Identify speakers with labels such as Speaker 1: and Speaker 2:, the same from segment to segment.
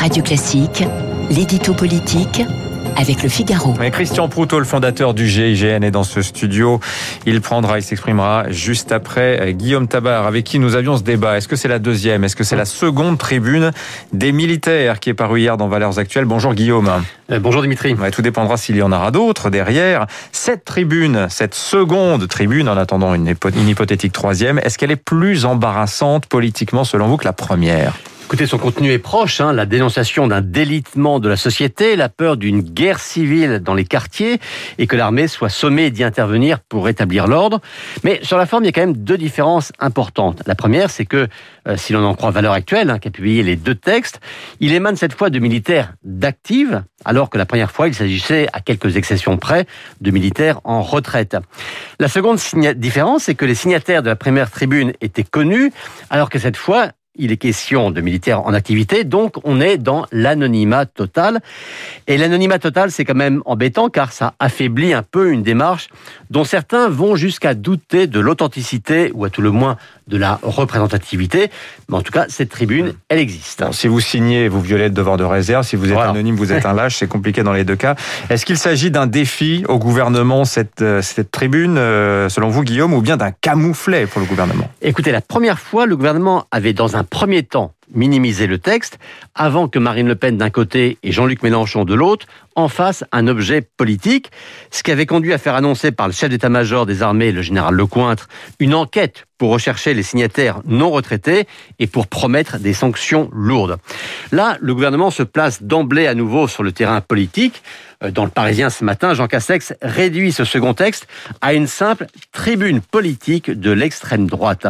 Speaker 1: Radio Classique, l'édito politique avec le Figaro.
Speaker 2: Christian Proutot, le fondateur du GIGN, est dans ce studio. Il prendra, il s'exprimera juste après Guillaume Tabar, avec qui nous avions ce débat. Est-ce que c'est la deuxième? Est-ce que c'est la seconde tribune des militaires qui est parue hier dans Valeurs Actuelles? Bonjour Guillaume.
Speaker 3: Euh, bonjour Dimitri.
Speaker 2: Ouais, tout dépendra s'il y en aura d'autres derrière. Cette tribune, cette seconde tribune, en attendant une, une hypothétique troisième, est-ce qu'elle est plus embarrassante politiquement selon vous que la première?
Speaker 3: Écoutez, son contenu est proche, hein, la dénonciation d'un délitement de la société, la peur d'une guerre civile dans les quartiers et que l'armée soit sommée d'y intervenir pour rétablir l'ordre. Mais sur la forme, il y a quand même deux différences importantes. La première, c'est que, euh, si l'on en croit Valeur Actuelle, hein, qui a publié les deux textes, il émane cette fois de militaires d'actifs, alors que la première fois, il s'agissait, à quelques exceptions près, de militaires en retraite. La seconde différence, c'est que les signataires de la première tribune étaient connus, alors que cette fois, il est question de militaires en activité, donc on est dans l'anonymat total. Et l'anonymat total, c'est quand même embêtant car ça affaiblit un peu une démarche dont certains vont jusqu'à douter de l'authenticité ou à tout le moins de la représentativité. Mais en tout cas, cette tribune, elle existe.
Speaker 2: si vous signez, vous violez le devoir de réserve. Si vous êtes anonyme, vous êtes un lâche. C'est compliqué dans les deux cas. Est-ce qu'il s'agit d'un défi au gouvernement, cette, euh, cette tribune, euh, selon vous, Guillaume, ou bien d'un camouflet pour le gouvernement?
Speaker 3: Écoutez, la première fois, le gouvernement avait dans un premier temps minimiser le texte avant que Marine Le Pen d'un côté et Jean-Luc Mélenchon de l'autre en fassent un objet politique, ce qui avait conduit à faire annoncer par le chef d'état-major des armées, le général Lecointre, une enquête pour rechercher les signataires non retraités et pour promettre des sanctions lourdes. Là, le gouvernement se place d'emblée à nouveau sur le terrain politique. Euh, dans le Parisien ce matin, Jean Castex réduit ce second texte à une simple tribune politique de l'extrême droite.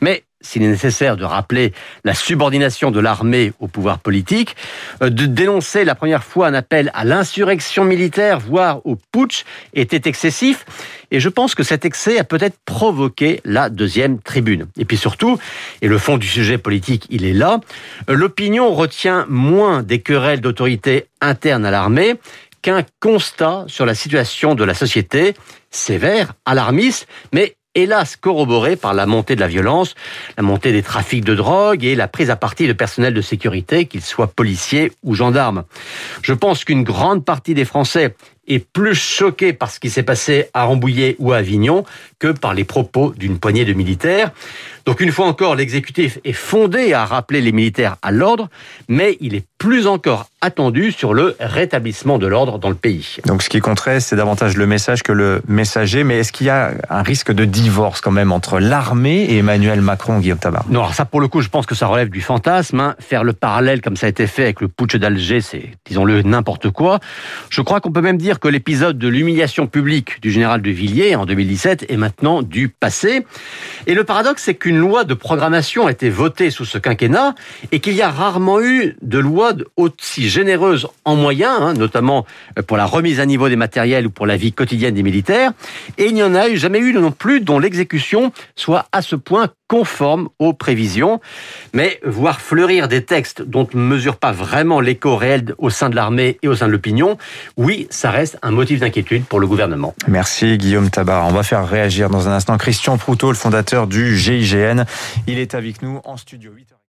Speaker 3: Mais s'il est nécessaire de rappeler la subordination de l'armée au pouvoir politique, euh, de dénoncer la première fois un appel à l'insurrection militaire, voire au putsch, était excessif. Et je pense que cet excès a peut-être provoqué la deuxième tribune. Et puis surtout, et le fond du sujet politique, il est là, euh, l'opinion retient moins des querelles d'autorité interne à l'armée qu'un constat sur la situation de la société, sévère, alarmiste, mais hélas corroboré par la montée de la violence, la montée des trafics de drogue et la prise à partie de personnel de sécurité, qu'ils soient policiers ou gendarmes. Je pense qu'une grande partie des Français est plus choqué par ce qui s'est passé à Rambouillet ou à Avignon que par les propos d'une poignée de militaires. Donc une fois encore, l'exécutif est fondé à rappeler les militaires à l'ordre, mais il est plus encore attendu sur le rétablissement de l'ordre dans le pays.
Speaker 2: Donc ce qui compterait, c'est davantage le message que le messager, mais est-ce qu'il y a un risque de divorce quand même entre l'armée et Emmanuel Macron, Guillaume Tabar?
Speaker 3: Non, alors ça pour le coup, je pense que ça relève du fantasme. Hein. Faire le parallèle comme ça a été fait avec le putsch d'Alger, c'est, disons-le, n'importe quoi. Je crois qu'on peut même dire que l'épisode de l'humiliation publique du général de Villiers en 2017 est maintenant du passé. Et le paradoxe, c'est qu'une loi de programmation a été votée sous ce quinquennat et qu'il y a rarement eu de loi aussi généreuse en moyens, hein, notamment pour la remise à niveau des matériels ou pour la vie quotidienne des militaires. Et il n'y en a jamais eu non plus dont l'exécution soit à ce point conforme aux prévisions, mais voir fleurir des textes dont on ne mesure pas vraiment l'écho réel au sein de l'armée et au sein de l'opinion, oui, ça reste un motif d'inquiétude pour le gouvernement.
Speaker 2: Merci Guillaume Tabar. On va faire réagir dans un instant Christian Proutot, le fondateur du GIGN. Il est avec nous en studio 8